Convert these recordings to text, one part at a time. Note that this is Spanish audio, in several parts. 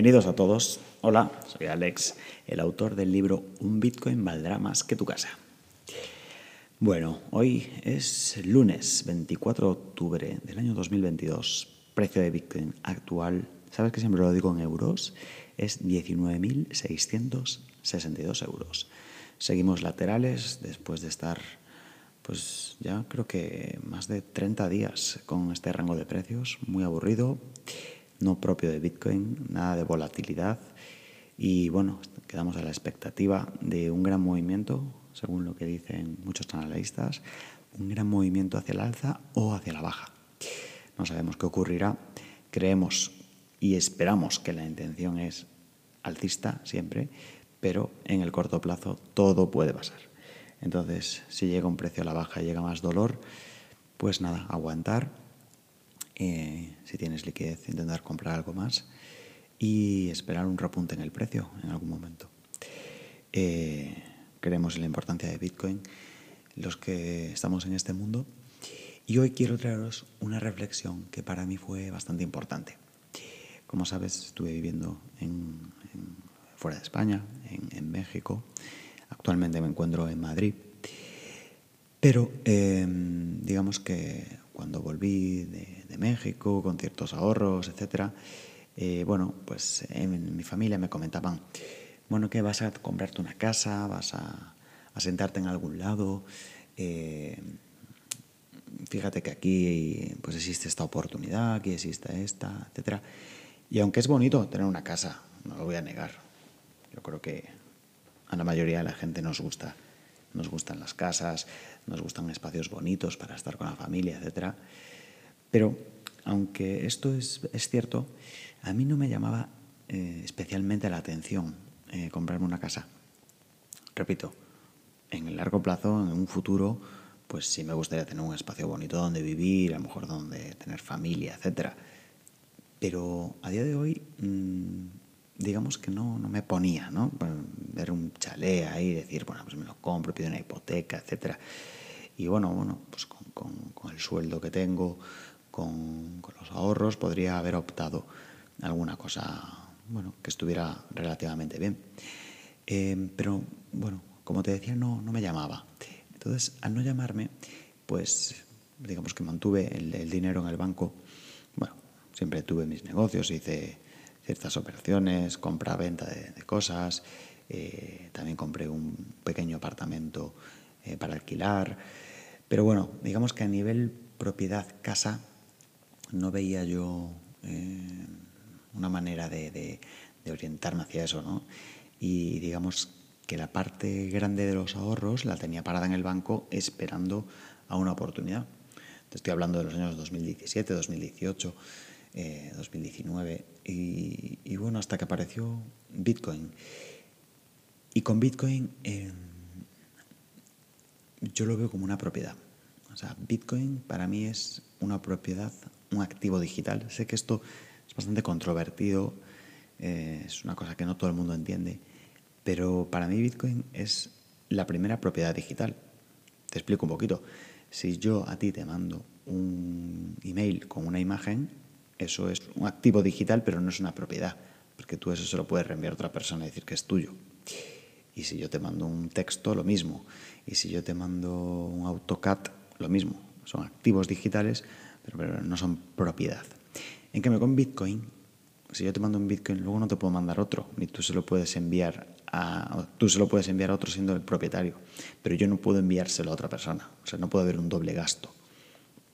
Bienvenidos a todos. Hola, soy Alex, el autor del libro Un Bitcoin valdrá más que tu casa. Bueno, hoy es lunes 24 de octubre del año 2022. Precio de Bitcoin actual, sabes que siempre lo digo en euros, es 19.662 euros. Seguimos laterales después de estar pues ya creo que más de 30 días con este rango de precios, muy aburrido, no propio de Bitcoin, nada de volatilidad y bueno, quedamos a la expectativa de un gran movimiento, según lo que dicen muchos analistas, un gran movimiento hacia el alza o hacia la baja. No sabemos qué ocurrirá, creemos y esperamos que la intención es alcista siempre, pero en el corto plazo todo puede pasar. Entonces, si llega un precio a la baja y llega más dolor, pues nada, aguantar. Eh, si tienes liquidez, intentar comprar algo más y esperar un repunte en el precio en algún momento. Eh, creemos en la importancia de Bitcoin, los que estamos en este mundo. Y hoy quiero traeros una reflexión que para mí fue bastante importante. Como sabes, estuve viviendo fuera de España, en México, Actualmente me encuentro en Madrid. Pero em, digamos que cuando volví de, México con ciertos ahorros, etcétera, eh, bueno, pues en mi familia me comentaban, bueno, que vas a comprarte una casa, vas a, sentarte en algún lado, eh, fíjate que aquí pues existe esta oportunidad, aquí existe esta, etcétera. Y aunque es bonito tener una casa, no lo voy a negar, yo creo que a la mayoría de la gente nos gusta. Nos gustan las casas, nos gustan espacios bonitos para estar con la familia, etc. Pero, aunque esto es, cierto, a mí no me llamaba eh, especialmente la atención eh, comprarme una casa. Repito, en el largo plazo, en un futuro, pues sí me gustaría tener un espacio bonito donde vivir, a lo mejor donde tener familia, etc. Pero a día de hoy mm, digamos que no, no me ponía, ¿no? Ver un chalet ahí, decir, bueno, pues me lo compro, pido una hipoteca, etcétera. Y bueno, bueno, pues con, con, el sueldo que tengo, con, con, los ahorros, podría haber optado alguna cosa, bueno, que estuviera relativamente bien. Eh, pero bueno, como te decía, no, no me llamaba. Entonces, al no llamarme, pues digamos que mantuve el, el dinero en el banco. Bueno, siempre tuve mis negocios, hice ciertas operaciones, compra-venta de, cosas. Eh, también compré un pequeño apartamento eh, para alquilar. Pero bueno, digamos que a nivel propiedad casa no veía yo eh, una manera de, orientarme hacia eso, ¿no? Y digamos que la parte grande de los ahorros la tenía parada en el banco esperando a una oportunidad. Te estoy hablando de los años 2017, 2018. 2019 eh, y, bueno, hasta que apareció Bitcoin. Y con Bitcoin em, yo lo veo como una propiedad. O sea, Bitcoin para mí es una propiedad, un activo digital. Sé que esto es bastante controvertido, eh, es una cosa que no todo el mundo entiende, pero para mí Bitcoin es la primera propiedad digital. Te explico un poquito. Si yo a ti te mando un email con una imagen, eso es un activo digital, pero no es una propiedad, porque tú eso se lo puedes reenviar a otra persona y decir que es tuyo. Y si yo te mando un texto, lo mismo. Y si yo te mando un AutoCAD, lo mismo. Son activos digitales, pero, no son propiedad. En cambio, con Bitcoin, si yo te mando un Bitcoin, luego no te puedo mandar otro, ni tú se lo puedes enviar a, tú se lo puedes enviar a otro siendo el propietario, pero yo no puedo enviárselo a otra persona. O sea, no puede haber un doble gasto.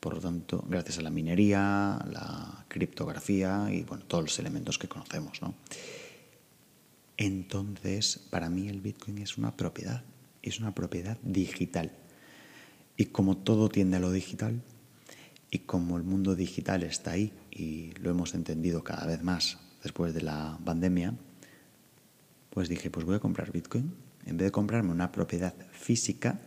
Por lo tanto, gracias a la minería, la criptografía y bueno, todos los elementos que conocemos. ¿no? Entonces, para mí el Bitcoin es una propiedad, es una propiedad digital. Y como todo tiende a lo digital, y como el mundo digital está ahí y lo hemos entendido cada vez más después de la pandemia, pues dije, pues voy a comprar Bitcoin. En vez de comprarme una propiedad física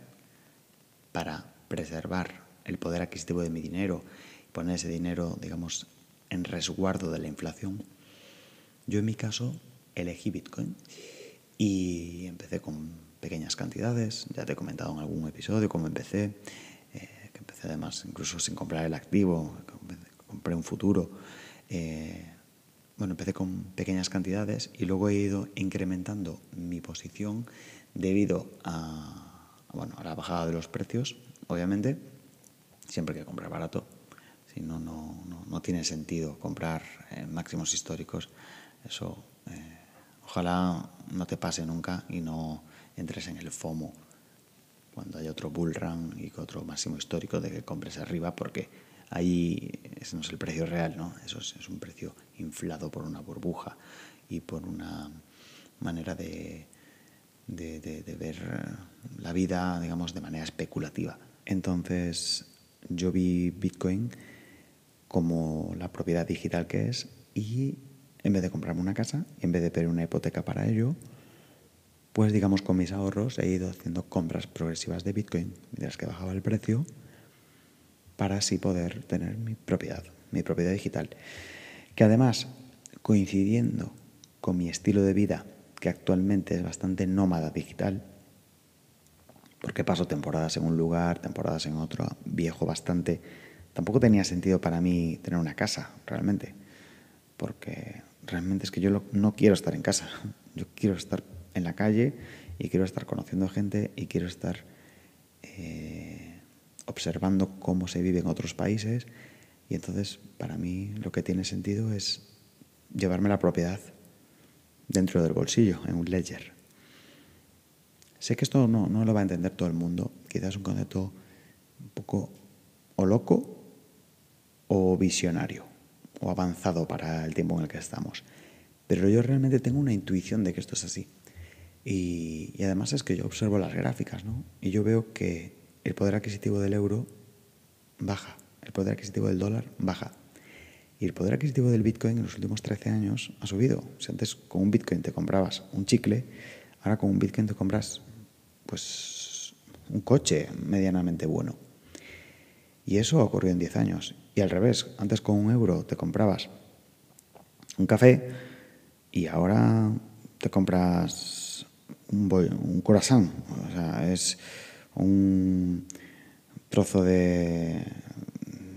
para preservar el poder adquisitivo de mi dinero, poner ese dinero, digamos, en resguardo de la inflación, yo en mi caso elegí Bitcoin y empecé con pequeñas cantidades, ya te he comentado en algún episodio cómo empecé, eh, que empecé además incluso sin comprar el activo, compré un futuro. Eh, bueno, empecé con pequeñas cantidades y luego he ido incrementando mi posición debido a, bueno, a la bajada de los precios, obviamente, siempre hay que comprar barato, si no, no, no, tiene sentido comprar en máximos históricos, eso eh, ojalá no te pase nunca y no entres en el FOMO cuando hay otro bull run y otro máximo histórico de que compres arriba porque ahí ese no es el precio real, ¿no? Eso es, es un precio inflado por una burbuja y por una manera de, de, de, ver la vida, digamos, de manera especulativa. Entonces yo vi Bitcoin como la propiedad digital que es y en vez de comprarme una casa, en vez de pedir una hipoteca para ello, pues digamos con mis ahorros he ido haciendo compras progresivas de Bitcoin mientras que bajaba el precio para así poder tener mi propiedad, mi propiedad digital. Que además, coincidiendo con mi estilo de vida, que actualmente es bastante nómada digital, porque paso temporadas en un lugar, temporadas en otro, viejo bastante, tampoco tenía sentido para mí tener una casa, realmente, porque realmente es que yo no quiero estar en casa, yo quiero estar en la calle y quiero estar conociendo gente y quiero estar eh, observando cómo se vive en otros países. Y entonces para mí lo que tiene sentido es llevarme la propiedad dentro del bolsillo, en un ledger. Sé que esto no, no lo va a entender todo el mundo, quizás es un concepto un poco o loco o visionario o avanzado para el tiempo en el que estamos. Pero yo realmente tengo una intuición de que esto es así. Y, además es que yo observo las gráficas, ¿no? Y yo veo que el poder adquisitivo del euro baja, el poder adquisitivo del dólar baja. Y el poder adquisitivo del Bitcoin en los últimos 13 años ha subido. Si antes con un Bitcoin te comprabas un chicle, ahora con un Bitcoin te compras pues un coche medianamente bueno. Y eso ocurrió en 10 años. Y al revés, antes con un euro te comprabas un café y ahora te compras un, un corazón. O sea, es un trozo de,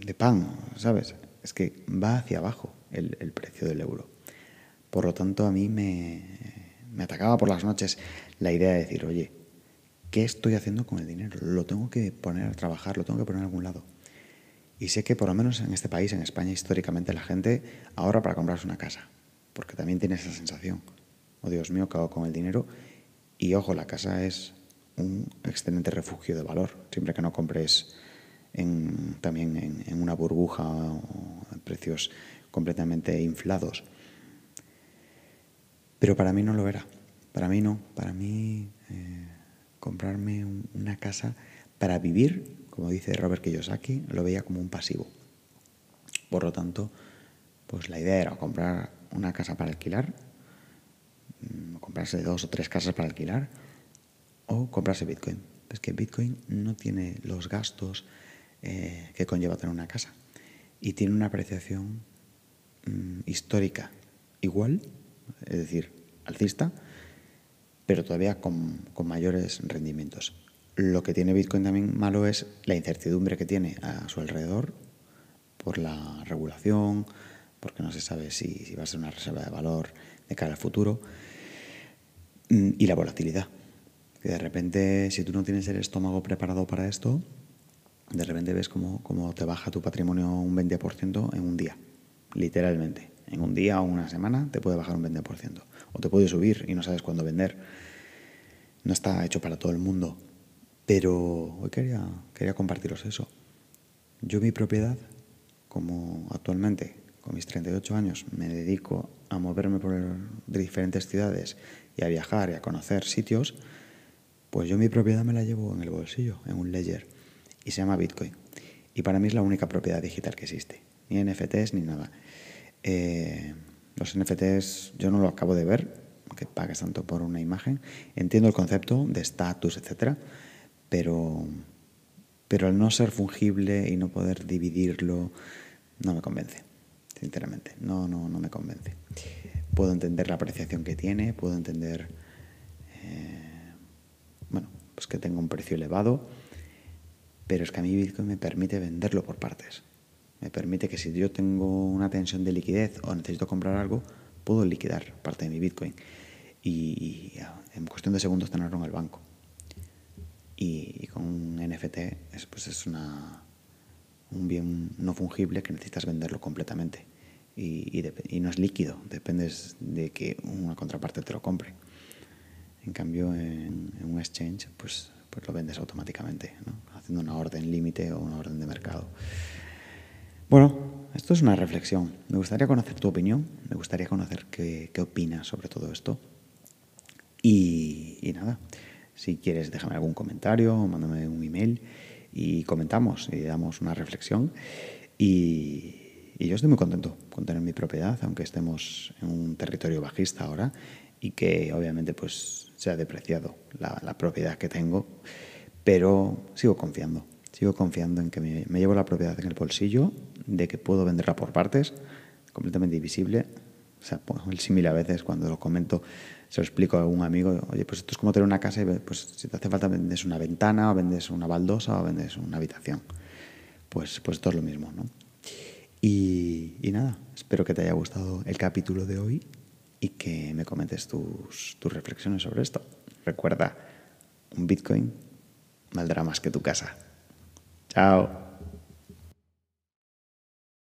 de pan, ¿sabes? es que va hacia abajo el, precio del euro. Por lo tanto, a mí me, me atacaba por las noches la idea de decir, oye, ¿qué estoy haciendo con el dinero? Lo tengo que poner a trabajar, lo tengo que poner en algún lado. Y sé que por lo menos en este país, en España, históricamente la gente ahorra para comprarse una casa, porque también tiene esa sensación. Oh Dios mío, ¿qué hago con el dinero? Y ojo, la casa es un excelente refugio de valor, siempre que no compres también en, una burbuja o en precios completamente inflados. Pero para mí no lo era. Para mí no. Para mí eh, comprarme una casa para vivir, como dice Robert Kiyosaki, lo veía como un pasivo. Por lo tanto, pues la idea era comprar una casa para alquilar, mm, comprarse dos o tres casas para alquilar o comprarse Bitcoin. Es que Bitcoin no tiene los gastos, eh, que conlleva tener una casa. Y tiene una apreciación mm, histórica igual, es decir, alcista, pero todavía con, con, mayores rendimientos. Lo que tiene Bitcoin también malo es la incertidumbre que tiene a su alrededor por la regulación, porque no se sabe si, si va a ser una reserva de valor de cara al futuro, mm, y la volatilidad. Que de repente, si tú no tienes el estómago preparado para esto, de repente ves cómo, te baja tu patrimonio un 20% en un día, literalmente. En un día o una semana te puede bajar un 20%. O te puede subir y no sabes cuándo vender. No está hecho para todo el mundo. Pero hoy quería, quería compartiros eso. Yo mi propiedad, como actualmente con mis 38 años me dedico a moverme por diferentes ciudades y a viajar y a conocer sitios, pues yo mi propiedad me la llevo en el bolsillo, en un ledger y se llama Bitcoin. Y para mí es la única propiedad digital que existe. Ni NFTs ni nada. Eh, los NFTs yo no lo acabo de ver, que pagues tanto por una imagen. Entiendo el concepto de estatus, etcétera, pero, pero al no ser fungible y no poder dividirlo, no me convence, sinceramente. No, no, no me convence. Puedo entender la apreciación que tiene, puedo entender eh, bueno, pues que tenga un precio elevado Pero es que a mí Bitcoin me permite venderlo por partes. Me permite que si yo tengo una tensión de liquidez o necesito comprar algo, puedo liquidar parte de mi Bitcoin. Y, en cuestión de segundos tenerlo en el banco. Y, con un NFT es, pues es una, un bien no fungible que necesitas venderlo completamente. Y, no es líquido, dependes de que una contraparte te lo compre. En cambio, en, un exchange, pues pues lo vendes automáticamente, haciendo una orden límite o una orden de mercado. Bueno, esto es una reflexión. Me gustaría conocer tu opinión, me gustaría conocer qué, opinas sobre todo esto. Y, nada, si quieres déjame algún comentario mándame un email y comentamos y damos una reflexión. Y, y yo estoy muy contento con tener mi propiedad, aunque estemos en un territorio bajista ahora y que obviamente pues se ha depreciado la, propiedad que tengo, pero sigo confiando, sigo confiando en que me, llevo la propiedad en el bolsillo, de que puedo venderla por partes, completamente invisible. O sea, pues, el símil a veces cuando lo comento, se lo explico a algún amigo, oye, pues esto es como tener una casa y pues si te hace falta vendes una ventana o vendes una baldosa o vendes una habitación. Pues, pues esto es lo mismo, ¿no? Y, y nada, espero que te haya gustado el capítulo de hoy y que me comentes tus, tus reflexiones sobre esto. Recuerda, un Bitcoin valdrá más que tu casa. Chao.